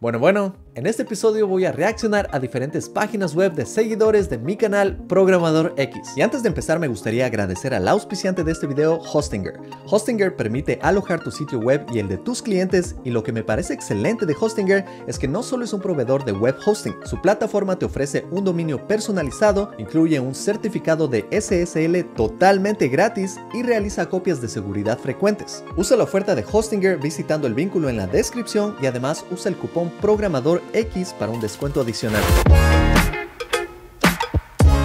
Bueno, bueno, en este episodio voy a reaccionar a diferentes páginas web de seguidores de mi canal Programador X. Y antes de empezar me gustaría agradecer al auspiciante de este video, Hostinger. Hostinger permite alojar tu sitio web y el de tus clientes y lo que me parece excelente de Hostinger es que no solo es un proveedor de web hosting, su plataforma te ofrece un dominio personalizado, incluye un certificado de SSL totalmente gratis y realiza copias de seguridad frecuentes. Usa la oferta de Hostinger visitando el vínculo en la descripción y además usa el cupón programador X para un descuento adicional.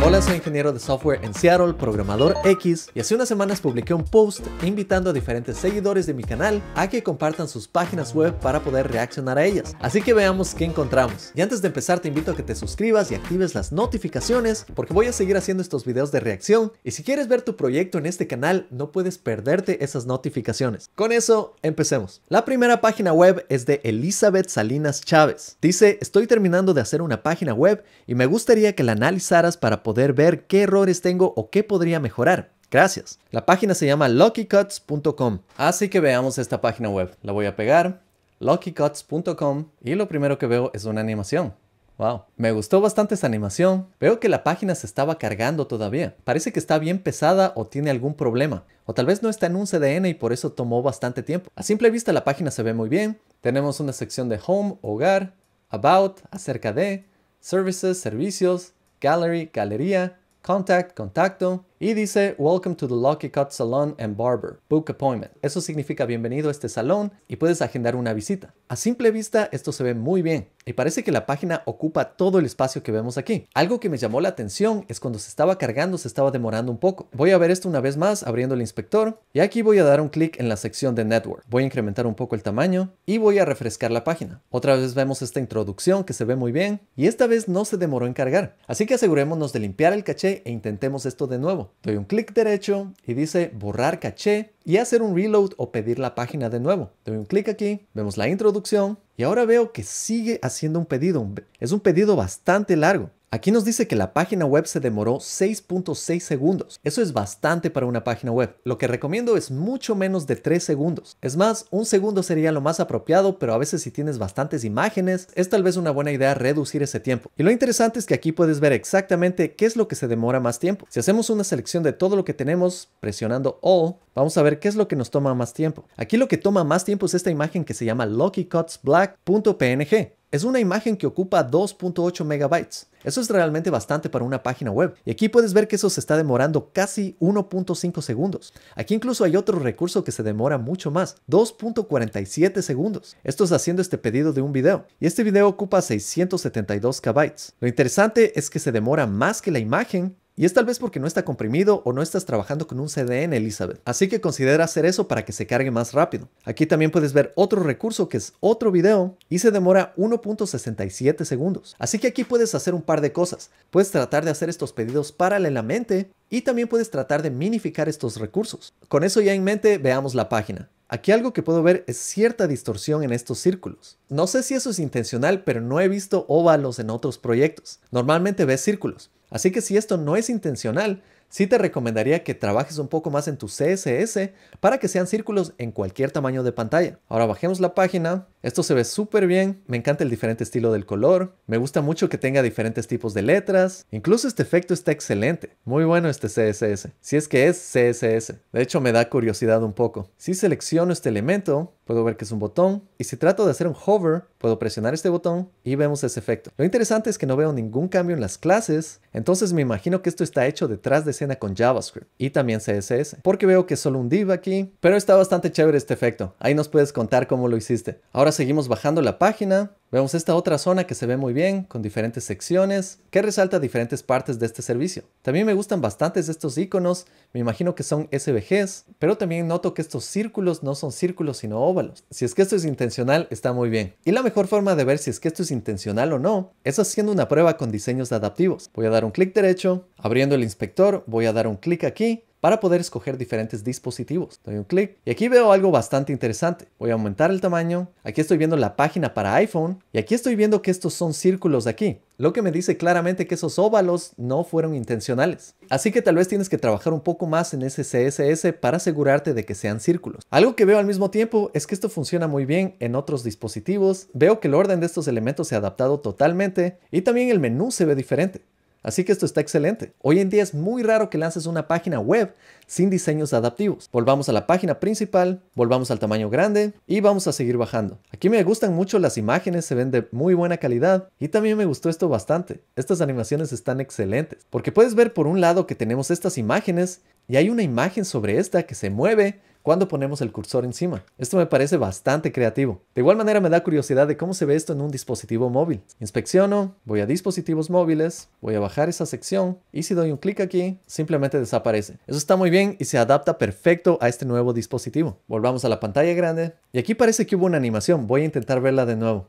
Hola, soy ingeniero de software en Seattle, programador X, y hace unas semanas publiqué un post invitando a diferentes seguidores de mi canal a que compartan sus páginas web para poder reaccionar a ellas. Así que veamos qué encontramos. Y antes de empezar te invito a que te suscribas y actives las notificaciones porque voy a seguir haciendo estos videos de reacción y si quieres ver tu proyecto en este canal no puedes perderte esas notificaciones. Con eso, empecemos. La primera página web es de Elizabeth Salinas Chávez. Dice, estoy terminando de hacer una página web y me gustaría que la analizaras para poder ver qué errores tengo o qué podría mejorar. Gracias. La página se llama luckycuts.com. Así que veamos esta página web. La voy a pegar, luckycuts.com, y lo primero que veo es una animación. Wow, me gustó bastante esa animación. Veo que la página se estaba cargando todavía. Parece que está bien pesada o tiene algún problema. O tal vez no está en un CDN y por eso tomó bastante tiempo. A simple vista la página se ve muy bien. Tenemos una sección de Home, Hogar, About, Acerca de, Services, Servicios, Gallery, Galería, Contact, Contacto, y dice Welcome to the Lucky Cut Salon and Barber. Book appointment. Eso significa bienvenido a este salón y puedes agendar una visita. A simple vista esto se ve muy bien y parece que la página ocupa todo el espacio que vemos aquí. Algo que me llamó la atención es cuando se estaba cargando se estaba demorando un poco. Voy a ver esto una vez más abriendo el inspector y aquí voy a dar un clic en la sección de Network. Voy a incrementar un poco el tamaño y voy a refrescar la página. Otra vez vemos esta introducción que se ve muy bien y esta vez no se demoró en cargar. Así que asegurémonos de limpiar el caché e intentemos esto de nuevo. Doy un clic derecho y dice borrar caché y hacer un reload o pedir la página de nuevo. Doy un clic aquí, vemos la introducción y ahora veo que sigue haciendo un pedido. Es un pedido bastante largo. Aquí nos dice que la página web se demoró 6.6 segundos. Eso es bastante para una página web. Lo que recomiendo es mucho menos de 3 segundos. Es más, un segundo sería lo más apropiado, pero a veces si tienes bastantes imágenes, es tal vez una buena idea reducir ese tiempo. Y lo interesante es que aquí puedes ver exactamente qué es lo que se demora más tiempo. Si hacemos una selección de todo lo que tenemos presionando All, vamos a ver qué es lo que nos toma más tiempo. Aquí lo que toma más tiempo es esta imagen que se llama LuckyCutsBlack.png. Es una imagen que ocupa 2.8 megabytes. Eso es realmente bastante para una página web. Y aquí puedes ver que eso se está demorando casi 1.5 segundos. Aquí incluso hay otro recurso que se demora mucho más, 2.47 segundos. Esto es haciendo este pedido de un video. Y este video ocupa 672 KB. Lo interesante es que se demora más que la imagen y es tal vez porque no está comprimido o no estás trabajando con un CDN, Elizabeth. Así que considera hacer eso para que se cargue más rápido. Aquí también puedes ver otro recurso que es otro video y se demora 1.67 segundos. Así que aquí puedes hacer un par de cosas. Puedes tratar de hacer estos pedidos paralelamente y también puedes tratar de minificar estos recursos. Con eso ya en mente, veamos la página. Aquí algo que puedo ver es cierta distorsión en estos círculos. No sé si eso es intencional, pero no he visto óvalos en otros proyectos. Normalmente ves círculos. Así que si esto no es intencional, sí te recomendaría que trabajes un poco más en tu CSS para que sean círculos en cualquier tamaño de pantalla. Ahora bajemos la página. Esto se ve súper bien. Me encanta el diferente estilo del color. Me gusta mucho que tenga diferentes tipos de letras. Incluso este efecto está excelente. Muy bueno este CSS. Si es que es CSS. De hecho me da curiosidad un poco. Si selecciono este elemento, puedo ver que es un botón. Y si trato de hacer un hover, puedo presionar este botón y vemos ese efecto. Lo interesante es que no veo ningún cambio en las clases. Entonces me imagino que esto está hecho detrás de escena con JavaScript y también CSS. Porque veo que es solo un div aquí. Pero está bastante chévere este efecto. Ahí nos puedes contar cómo lo hiciste. Ahora seguimos bajando la página. Vemos esta otra zona que se ve muy bien, con diferentes secciones, que resalta diferentes partes de este servicio. También me gustan bastantes estos iconos, me imagino que son SVGs, pero también noto que estos círculos no son círculos sino óvalos. Si es que esto es intencional, está muy bien. Y la mejor forma de ver si es que esto es intencional o no, es haciendo una prueba con diseños adaptivos. Voy a dar un clic derecho, abriendo el inspector, voy a dar un clic aquí, para poder escoger diferentes dispositivos. Doy un clic y aquí veo algo bastante interesante. Voy a aumentar el tamaño. Aquí estoy viendo la página para iPhone y aquí estoy viendo que estos son círculos aquí lo que me dice claramente que esos óvalos no fueron intencionales. Así que tal vez tienes que trabajar un poco más en ese CSS para asegurarte de que sean círculos. Algo que veo al mismo tiempo es que esto funciona muy bien en otros dispositivos. Veo que el orden de estos elementos se ha adaptado totalmente y también el menú se ve diferente. Así que esto está excelente. Hoy en día es muy raro que lances una página web sin diseños adaptivos. Volvamos a la página principal, volvamos al tamaño grande y vamos a seguir bajando. Aquí me gustan mucho las imágenes, se ven de muy buena calidad y también me gustó esto bastante. Estas animaciones están excelentes porque puedes ver por un lado que tenemos estas imágenes y hay una imagen sobre esta que se mueve cuando ponemos el cursor encima. Esto me parece bastante creativo. De igual manera me da curiosidad de cómo se ve esto en un dispositivo móvil. Inspecciono, voy a dispositivos móviles, voy a bajar esa sección y si doy un clic aquí, simplemente desaparece. Eso está muy bien y se adapta perfecto a este nuevo dispositivo. Volvamos a la pantalla grande y aquí parece que hubo una animación. Voy a intentar verla de nuevo.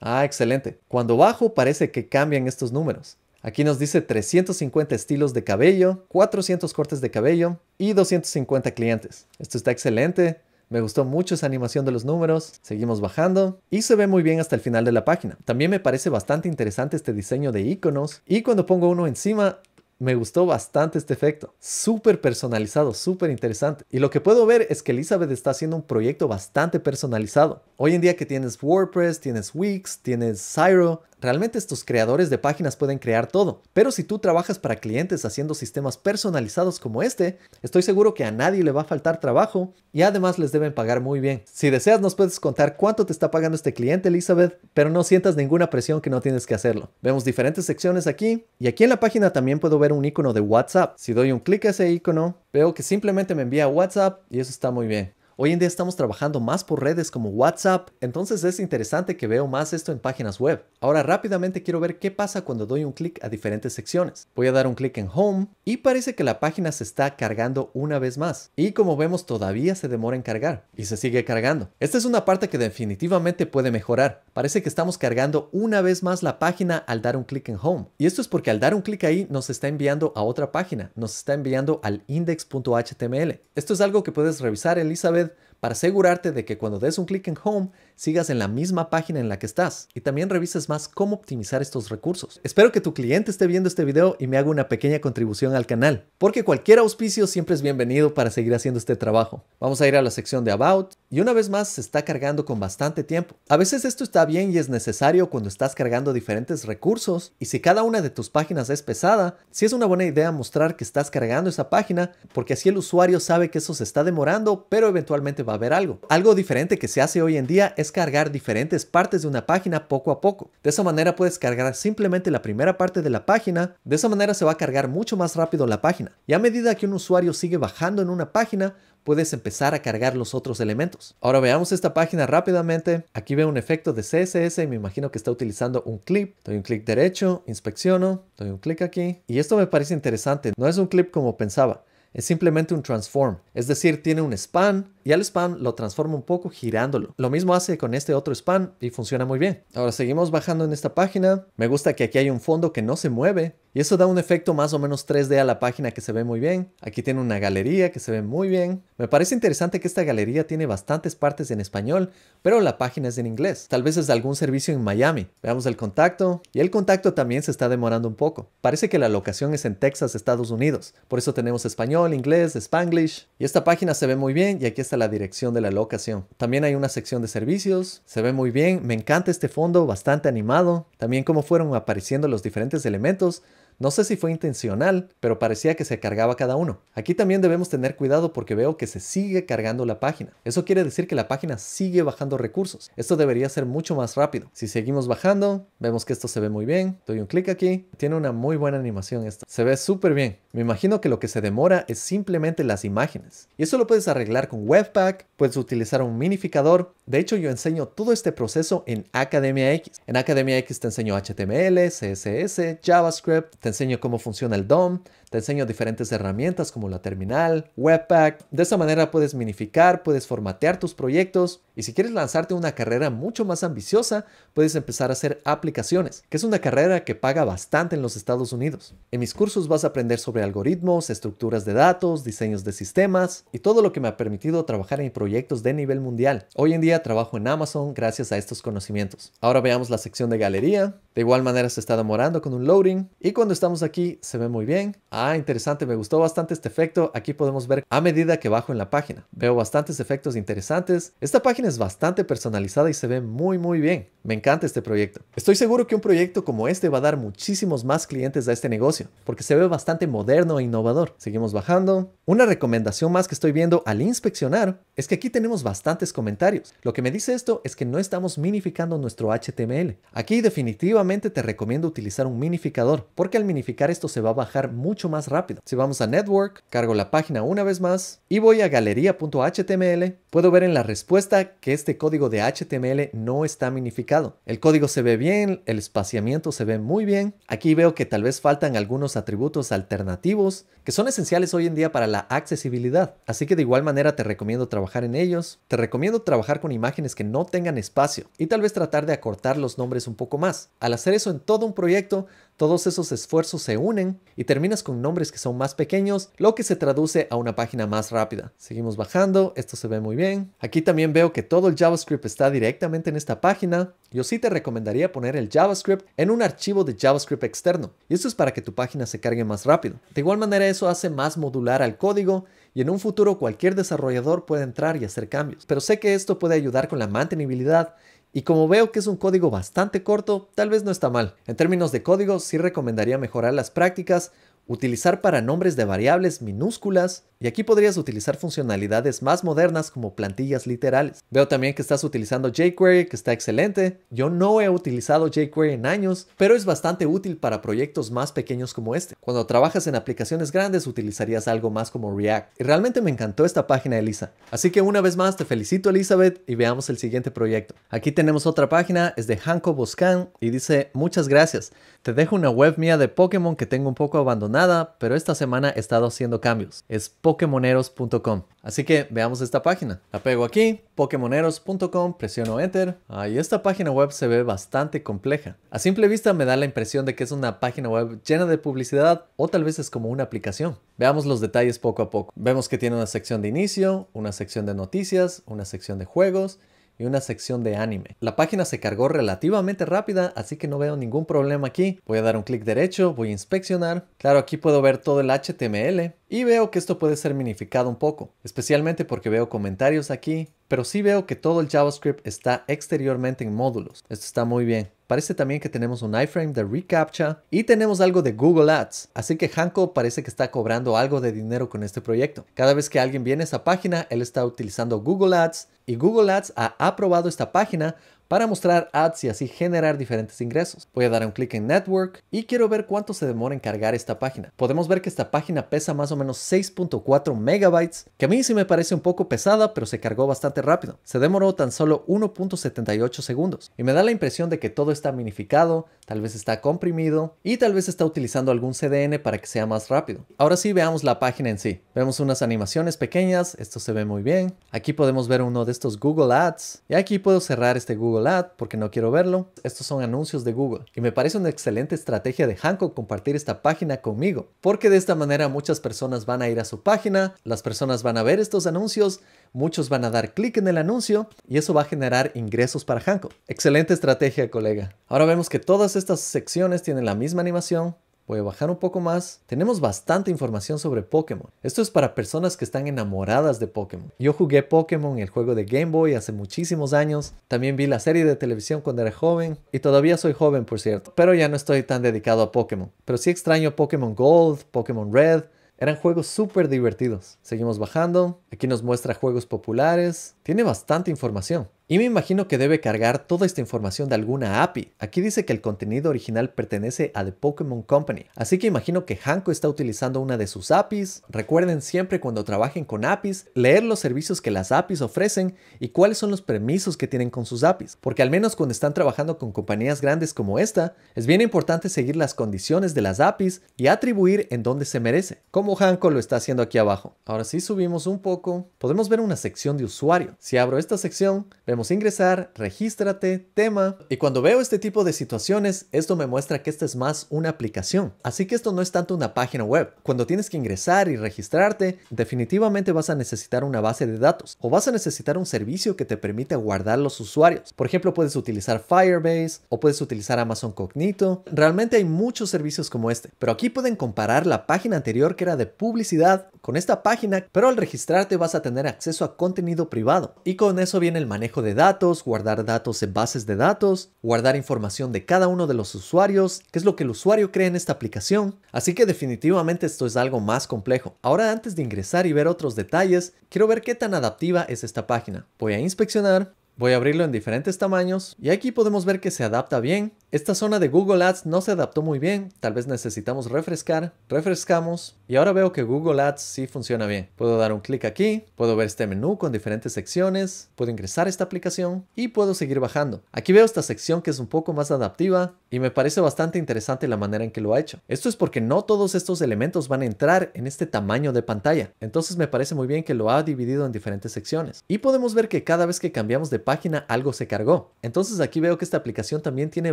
Ah, excelente. Cuando bajo parece que cambian estos números. Aquí nos dice 350 estilos de cabello, 400 cortes de cabello y 250 clientes. Esto está excelente. Me gustó mucho esa animación de los números. Seguimos bajando y se ve muy bien hasta el final de la página. También me parece bastante interesante este diseño de iconos y cuando pongo uno encima me gustó bastante este efecto. Súper personalizado, súper interesante. Y lo que puedo ver es que Elizabeth está haciendo un proyecto bastante personalizado. Hoy en día que tienes WordPress, tienes Wix, tienes Cyro, Realmente estos creadores de páginas pueden crear todo, pero si tú trabajas para clientes haciendo sistemas personalizados como este, estoy seguro que a nadie le va a faltar trabajo y además les deben pagar muy bien. Si deseas nos puedes contar cuánto te está pagando este cliente Elizabeth, pero no sientas ninguna presión que no tienes que hacerlo. Vemos diferentes secciones aquí y aquí en la página también puedo ver un icono de WhatsApp. Si doy un clic a ese icono, veo que simplemente me envía WhatsApp y eso está muy bien. Hoy en día estamos trabajando más por redes como WhatsApp, entonces es interesante que veo más esto en páginas web. Ahora rápidamente quiero ver qué pasa cuando doy un clic a diferentes secciones. Voy a dar un clic en Home y parece que la página se está cargando una vez más. Y como vemos todavía se demora en cargar y se sigue cargando. Esta es una parte que definitivamente puede mejorar. Parece que estamos cargando una vez más la página al dar un clic en Home. Y esto es porque al dar un clic ahí nos está enviando a otra página, nos está enviando al index.html. Esto es algo que puedes revisar Elizabeth para asegurarte de que cuando des un clic en Home sigas en la misma página en la que estás y también revises más cómo optimizar estos recursos. Espero que tu cliente esté viendo este video y me haga una pequeña contribución al canal, porque cualquier auspicio siempre es bienvenido para seguir haciendo este trabajo. Vamos a ir a la sección de About y una vez más se está cargando con bastante tiempo. A veces esto está bien y es necesario cuando estás cargando diferentes recursos y si cada una de tus páginas es pesada, sí es una buena idea mostrar que estás cargando esa página porque así el usuario sabe que eso se está demorando, pero eventualmente va a haber algo. Algo diferente que se hace hoy en día es cargar diferentes partes de una página poco a poco. De esa manera puedes cargar simplemente la primera parte de la página, de esa manera se va a cargar mucho más rápido la página. Y a medida que un usuario sigue bajando en una página, puedes empezar a cargar los otros elementos. Ahora veamos esta página rápidamente. Aquí veo un efecto de CSS y me imagino que está utilizando un clip. Doy un clic derecho, inspecciono, doy un clic aquí. Y esto me parece interesante. No es un clip como pensaba es simplemente un transform, es decir, tiene un span y al span lo transforma un poco girándolo. Lo mismo hace con este otro span y funciona muy bien. Ahora seguimos bajando en esta página. Me gusta que aquí hay un fondo que no se mueve y eso da un efecto más o menos 3D a la página que se ve muy bien. Aquí tiene una galería que se ve muy bien. Me parece interesante que esta galería tiene bastantes partes en español, pero la página es en inglés. Tal vez es de algún servicio en Miami. Veamos el contacto y el contacto también se está demorando un poco. Parece que la locación es en Texas, Estados Unidos. Por eso tenemos español inglés, spanglish. Y esta página se ve muy bien y aquí está la dirección de la locación. También hay una sección de servicios, se ve muy bien, me encanta este fondo, bastante animado. También cómo fueron apareciendo los diferentes elementos. No sé si fue intencional, pero parecía que se cargaba cada uno. Aquí también debemos tener cuidado porque veo que se sigue cargando la página. Eso quiere decir que la página sigue bajando recursos. Esto debería ser mucho más rápido. Si seguimos bajando, vemos que esto se ve muy bien. Doy un clic aquí. Tiene una muy buena animación esto. Se ve súper bien. Me imagino que lo que se demora es simplemente las imágenes. Y eso lo puedes arreglar con Webpack, puedes utilizar un minificador. De hecho, yo enseño todo este proceso en Academia X. En Academia X te enseño HTML, CSS, JavaScript, te enseño cómo funciona el DOM, Te enseño diferentes herramientas como la terminal, Webpack. De esta manera puedes minificar, puedes formatear tus proyectos y si quieres lanzarte una carrera mucho más ambiciosa, puedes empezar a hacer aplicaciones, que es una carrera que paga bastante en los Estados Unidos. En mis cursos vas a aprender sobre algoritmos, estructuras de datos, diseños de sistemas y todo lo que me ha permitido trabajar en proyectos de nivel mundial. Hoy en día trabajo en Amazon gracias a estos conocimientos. Ahora veamos la sección de galería. De igual manera se está demorando con un loading y cuando estamos aquí se ve muy bien. Ah, interesante, me gustó bastante este efecto. Aquí podemos ver a medida que bajo en la página. Veo bastantes efectos interesantes. Esta página es bastante personalizada y se ve muy muy bien. Me encanta este proyecto. Estoy seguro que un proyecto como este va a dar muchísimos más clientes a este negocio, porque se ve bastante moderno e innovador. Seguimos bajando. Una recomendación más que estoy viendo al inspeccionar es que aquí tenemos bastantes comentarios. Lo que me dice esto es que no estamos minificando nuestro HTML. Aquí definitivamente te recomiendo utilizar un minificador, porque al minificar esto se va a bajar mucho más rápido. Si vamos a Network, cargo la página una vez más y voy a galería.html, puedo ver en la respuesta que este código de HTML no está minificado. El código se ve bien, el espaciamiento se ve muy bien. Aquí veo que tal vez faltan algunos atributos alternativos que son esenciales hoy en día para la accesibilidad. Así que de igual manera te recomiendo trabajar en ellos. Te recomiendo trabajar con imágenes que no tengan espacio y tal vez tratar de acortar los nombres un poco más. Al hacer eso en todo un proyecto, todos esos esfuerzos se unen y terminas con nombres que son más pequeños, lo que se traduce a una página más rápida. Seguimos bajando, esto se ve muy bien. Aquí también veo que todo el JavaScript está directamente en esta página. Yo sí te recomendaría poner el JavaScript en un archivo de JavaScript externo. Y esto es para que tu página se cargue más rápido. De igual manera eso hace más modular al código y en un futuro cualquier desarrollador puede entrar y hacer cambios. Pero sé que esto puede ayudar con la mantenibilidad y como veo que es un código bastante corto, tal vez no está mal. En términos de código, sí recomendaría mejorar las prácticas utilizar para nombres de variables minúsculas y aquí podrías utilizar funcionalidades más modernas como plantillas literales. Veo también que estás utilizando jQuery, que está excelente. Yo no he utilizado jQuery en años, pero es bastante útil para proyectos más pequeños como este. Cuando trabajas en aplicaciones grandes utilizarías algo más como React. Y realmente me encantó esta página, Elisa. Así que una vez más te felicito, Elizabeth, y veamos el siguiente proyecto. Aquí tenemos otra página, es de Hanko Boscan y dice, muchas gracias. Te dejo una web mía de Pokémon que tengo un poco abandonada, pero esta semana he estado haciendo cambios. Es pokemoneros.com. Así que veamos esta página. La pego aquí, pokemoneros.com, presiono enter. Ahí esta página web se ve bastante compleja. A simple vista me da la impresión de que es una página web llena de publicidad o tal vez es como una aplicación. Veamos los detalles poco a poco. Vemos que tiene una sección de inicio, una sección de noticias, una sección de juegos y una sección de anime. La página se cargó relativamente rápida, así que no veo ningún problema aquí. Voy a dar un clic derecho, voy a inspeccionar. Claro, aquí puedo ver todo el HTML y veo que esto puede ser minificado un poco, especialmente porque veo comentarios aquí, pero sí veo que todo el JavaScript está exteriormente en módulos. Esto está muy bien. Parece también que tenemos un iframe de reCAPTCHA y tenemos algo de Google Ads, así que Hanko parece que está cobrando algo de dinero con este proyecto. Cada vez que alguien viene a esa página, él está utilizando Google Ads y Google Ads ha aprobado esta página para mostrar ads y así generar diferentes ingresos. Voy a dar un clic en Network y quiero ver cuánto se demora en cargar esta página. Podemos ver que esta página pesa más o menos 6.4 megabytes, que a mí sí me parece un poco pesada, pero se cargó bastante rápido. Se demoró tan solo 1.78 segundos y me da la impresión de que todo está minificado, tal vez está comprimido y tal vez está utilizando algún CDN para que sea más rápido. Ahora sí veamos la página en sí. Vemos unas animaciones pequeñas, esto se ve muy bien. Aquí podemos ver uno de estos Google Ads y aquí puedo cerrar este Google Ad porque no quiero verlo. Estos son anuncios de Google. Y me parece una excelente estrategia de Hancock compartir esta página conmigo. Porque de esta manera muchas personas van a ir a su página, las personas van a ver estos anuncios, muchos van a dar clic en el anuncio y eso va a generar ingresos para Hancock. Excelente estrategia, colega. Ahora vemos que todas estas secciones tienen la misma animación, Voy a bajar un poco más. Tenemos bastante información sobre Pokémon. Esto es para personas que están enamoradas de Pokémon. Yo jugué Pokémon, el juego de Game Boy, hace muchísimos años. También vi la serie de televisión cuando era joven. Y todavía soy joven, por cierto. Pero ya no estoy tan dedicado a Pokémon. Pero sí extraño Pokémon Gold, Pokémon Red. Eran juegos súper divertidos. Seguimos bajando. Aquí nos muestra juegos populares. Tiene bastante información. Y me imagino que debe cargar toda esta información de alguna API. Aquí dice que el contenido original pertenece a The Pokémon Company. Así que imagino que Hanko está utilizando una de sus APIs. Recuerden siempre cuando trabajen con APIs, leer los servicios que las APIs ofrecen y cuáles son los permisos que tienen con sus APIs. Porque al menos cuando están trabajando con compañías grandes como esta, es bien importante seguir las condiciones de las APIs y atribuir en donde se merece, como Hanko lo está haciendo aquí abajo. Ahora si subimos un poco, podemos ver una sección de usuario. Si abro esta sección, vemos ingresar, regístrate, tema, y cuando veo este tipo de situaciones, esto me muestra que esta es más una aplicación. Así que esto no es tanto una página web. Cuando tienes que ingresar y registrarte, definitivamente vas a necesitar una base de datos o vas a necesitar un servicio que te permita guardar los usuarios. Por ejemplo, puedes utilizar Firebase o puedes utilizar Amazon Cognito. Realmente hay muchos servicios como este, pero aquí pueden comparar la página anterior que era de publicidad con esta página, pero al registrarte vas a tener acceso a contenido privado y con eso viene el manejo de datos, guardar datos en bases de datos, guardar información de cada uno de los usuarios, qué es lo que el usuario cree en esta aplicación. Así que definitivamente esto es algo más complejo. Ahora antes de ingresar y ver otros detalles, quiero ver qué tan adaptiva es esta página. Voy a inspeccionar, Voy a abrirlo en diferentes tamaños y aquí podemos ver que se adapta bien. Esta zona de Google Ads no se adaptó muy bien, tal vez necesitamos refrescar. Refrescamos y ahora veo que Google Ads sí funciona bien. Puedo dar un clic aquí, puedo ver este menú con diferentes secciones, puedo ingresar esta aplicación y puedo seguir bajando. Aquí veo esta sección que es un poco más adaptiva y me parece bastante interesante la manera en que lo ha hecho. Esto es porque no todos estos elementos van a entrar en este tamaño de pantalla, entonces me parece muy bien que lo ha dividido en diferentes secciones. Y podemos ver que cada vez que cambiamos de página algo se cargó. Entonces aquí veo que esta aplicación también tiene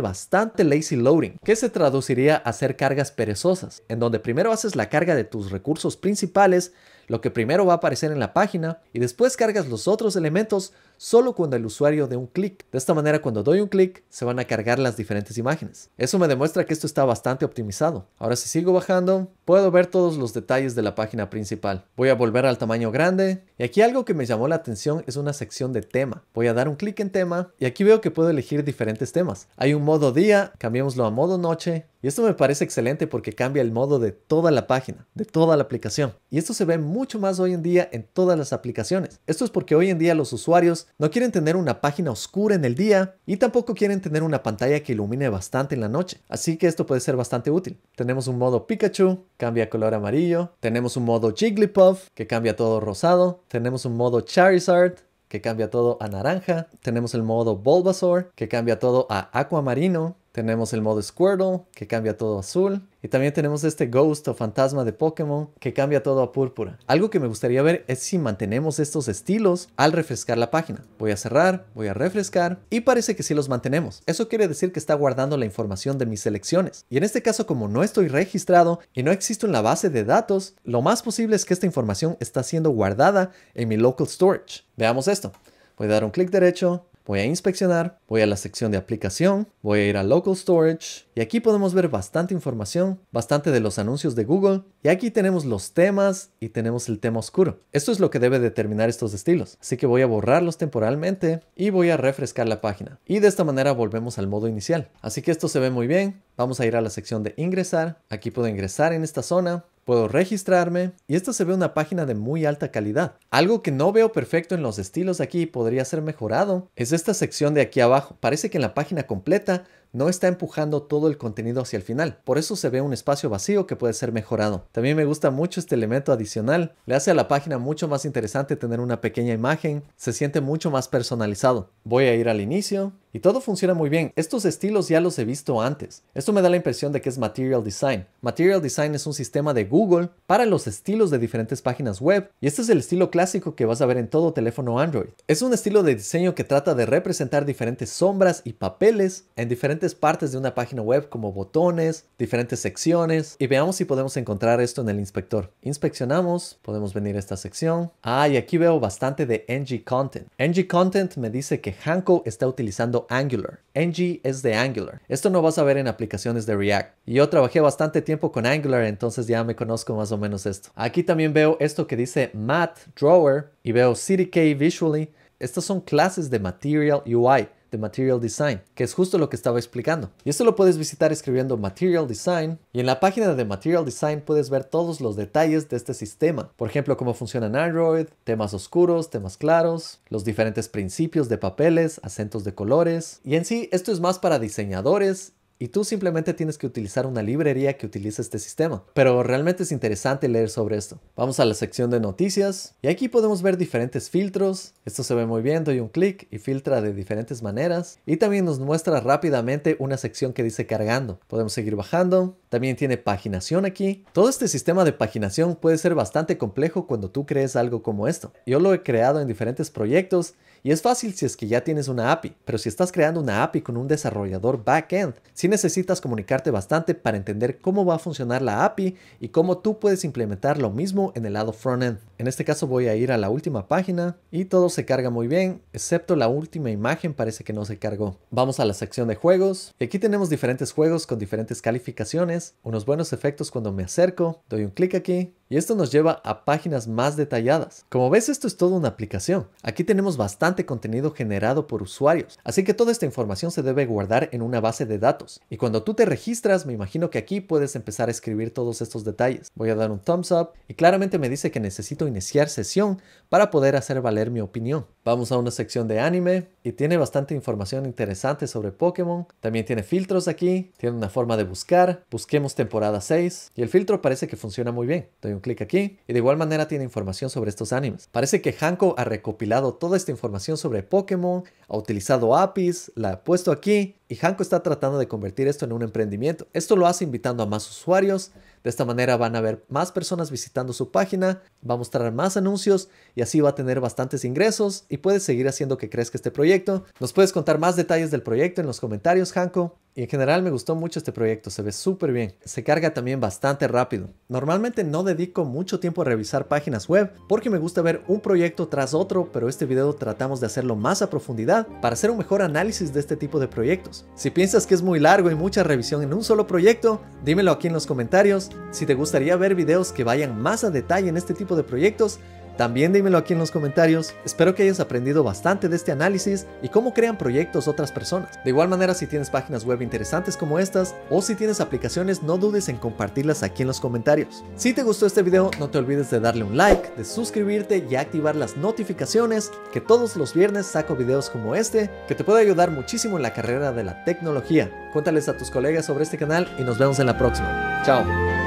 bastante lazy loading, que se traduciría a hacer cargas perezosas, en donde primero haces la carga de tus recursos principales, lo que primero va a aparecer en la página, y después cargas los otros elementos solo cuando el usuario dé un clic. De esta manera, cuando doy un clic, se van a cargar las diferentes imágenes. Eso me demuestra que esto está bastante optimizado. Ahora si sigo bajando, puedo ver todos los detalles de la página principal. Voy a volver al tamaño grande, y aquí algo que me llamó la atención es una sección de tema. Voy a dar un clic en tema, y aquí veo que puedo elegir diferentes temas. Hay un modo día, cambiémoslo a modo noche, y esto me parece excelente porque cambia el modo de toda la página, de toda la aplicación. Y esto se ve mucho más hoy en día en todas las aplicaciones. Esto es porque hoy en día los usuarios no quieren tener una página oscura en el día y tampoco quieren tener una pantalla que ilumine bastante en la noche. Así que esto puede ser bastante útil. Tenemos un modo Pikachu, cambia color amarillo. Tenemos un modo Jigglypuff, que cambia todo rosado. Tenemos un modo Charizard, que cambia todo a naranja. Tenemos el modo Bulbasaur, que cambia todo a aquamarino. Tenemos el modo Squirtle, que cambia todo azul. Y también tenemos este Ghost o fantasma de Pokémon, que cambia todo a púrpura. Algo que me gustaría ver es si mantenemos estos estilos al refrescar la página. Voy a cerrar, voy a refrescar, y parece que sí los mantenemos. Eso quiere decir que está guardando la información de mis selecciones. Y en este caso, como no estoy registrado y no existo en la base de datos, lo más posible es que esta información está siendo guardada en mi local storage. Veamos esto. Voy a dar un clic derecho, Voy a inspeccionar, voy a la sección de aplicación, voy a ir a Local Storage y aquí podemos ver bastante información, bastante de los anuncios de Google y aquí tenemos los temas y tenemos el tema oscuro. Esto es lo que debe determinar estos estilos, así que voy a borrarlos temporalmente y voy a refrescar la página. Y de esta manera volvemos al modo inicial. Así que esto se ve muy bien. Vamos a ir a la sección de ingresar. Aquí puedo ingresar en esta zona. Puedo registrarme y esto se ve una página de muy alta calidad. Algo que no veo perfecto en los estilos aquí y podría ser mejorado es esta sección de aquí abajo. Parece que en la página completa no está empujando todo el contenido hacia el final. Por eso se ve un espacio vacío que puede ser mejorado. También me gusta mucho este elemento adicional. Le hace a la página mucho más interesante tener una pequeña imagen. Se siente mucho más personalizado. Voy a ir al inicio. Y todo funciona muy bien. Estos estilos ya los he visto antes. Esto me da la impresión de que es Material Design. Material Design es un sistema de Google para los estilos de diferentes páginas web. Y este es el estilo clásico que vas a ver en todo teléfono Android. Es un estilo de diseño que trata de representar diferentes sombras y papeles en diferentes partes de una página web como botones, diferentes secciones y veamos si podemos encontrar esto en el inspector. Inspeccionamos, podemos venir a esta sección. Ah, y aquí veo bastante de NG Content. NG Content me dice que Hanko está utilizando Angular. NG es de Angular. Esto no vas a ver en aplicaciones de React. Yo trabajé bastante tiempo con Angular, entonces ya me conozco más o menos esto. Aquí también veo esto que dice Math Drawer y veo CDK Visually. Estas son clases de Material UI de Material Design, que es justo lo que estaba explicando. Y esto lo puedes visitar escribiendo Material Design y en la página de Material Design puedes ver todos los detalles de este sistema. Por ejemplo, cómo funciona en Android, temas oscuros, temas claros, los diferentes principios de papeles, acentos de colores. Y en sí, esto es más para diseñadores y tú simplemente tienes que utilizar una librería que utilice este sistema. Pero realmente es interesante leer sobre esto. Vamos a la sección de noticias y aquí podemos ver diferentes filtros. Esto se ve muy bien, doy un clic y filtra de diferentes maneras. Y también nos muestra rápidamente una sección que dice cargando. Podemos seguir bajando. También tiene paginación aquí. Todo este sistema de paginación puede ser bastante complejo cuando tú crees algo como esto. Yo lo he creado en diferentes proyectos y es fácil si es que ya tienes una API, pero si estás creando una API con un desarrollador backend, sí necesitas comunicarte bastante para entender cómo va a funcionar la API y cómo tú puedes implementar lo mismo en el lado frontend. En este caso voy a ir a la última página y todo se carga muy bien, excepto la última imagen parece que no se cargó. Vamos a la sección de juegos aquí tenemos diferentes juegos con diferentes calificaciones, unos buenos efectos cuando me acerco, doy un clic aquí y esto nos lleva a páginas más detalladas. Como ves, esto es toda una aplicación. Aquí tenemos bastante contenido generado por usuarios, así que toda esta información se debe guardar en una base de datos. Y cuando tú te registras, me imagino que aquí puedes empezar a escribir todos estos detalles. Voy a dar un thumbs up y claramente me dice que necesito iniciar sesión para poder hacer valer mi opinión. Vamos a una sección de anime y tiene bastante información interesante sobre Pokémon. También tiene filtros aquí, tiene una forma de buscar. Busquemos temporada 6 y el filtro parece que funciona muy bien. Doy un clic aquí y de igual manera tiene información sobre estos animes. Parece que Hanko ha recopilado toda esta información sobre Pokémon, ha utilizado APIs, la ha puesto aquí y Hanko está tratando de convertir esto en un emprendimiento. Esto lo hace invitando a más usuarios. De esta manera van a haber más personas visitando su página, va a mostrar más anuncios y así va a tener bastantes ingresos y puedes seguir haciendo que crezca este proyecto. Nos puedes contar más detalles del proyecto en los comentarios, Hanko. Y en general me gustó mucho este proyecto, se ve súper bien. Se carga también bastante rápido. Normalmente no dedico mucho tiempo a revisar páginas web porque me gusta ver un proyecto tras otro, pero este video tratamos de hacerlo más a profundidad para hacer un mejor análisis de este tipo de proyectos. Si piensas que es muy largo y mucha revisión en un solo proyecto, dímelo aquí en los comentarios. Si te gustaría ver videos que vayan más a detalle en este tipo de proyectos, también dímelo aquí en los comentarios. Espero que hayas aprendido bastante de este análisis y cómo crean proyectos otras personas. De igual manera, si tienes páginas web interesantes como estas o si tienes aplicaciones, no dudes en compartirlas aquí en los comentarios. Si te gustó este video, no te olvides de darle un like, de suscribirte y activar las notificaciones, que todos los viernes saco videos como este, que te puede ayudar muchísimo en la carrera de la tecnología. Cuéntales a tus colegas sobre este canal y nos vemos en la próxima. Chao.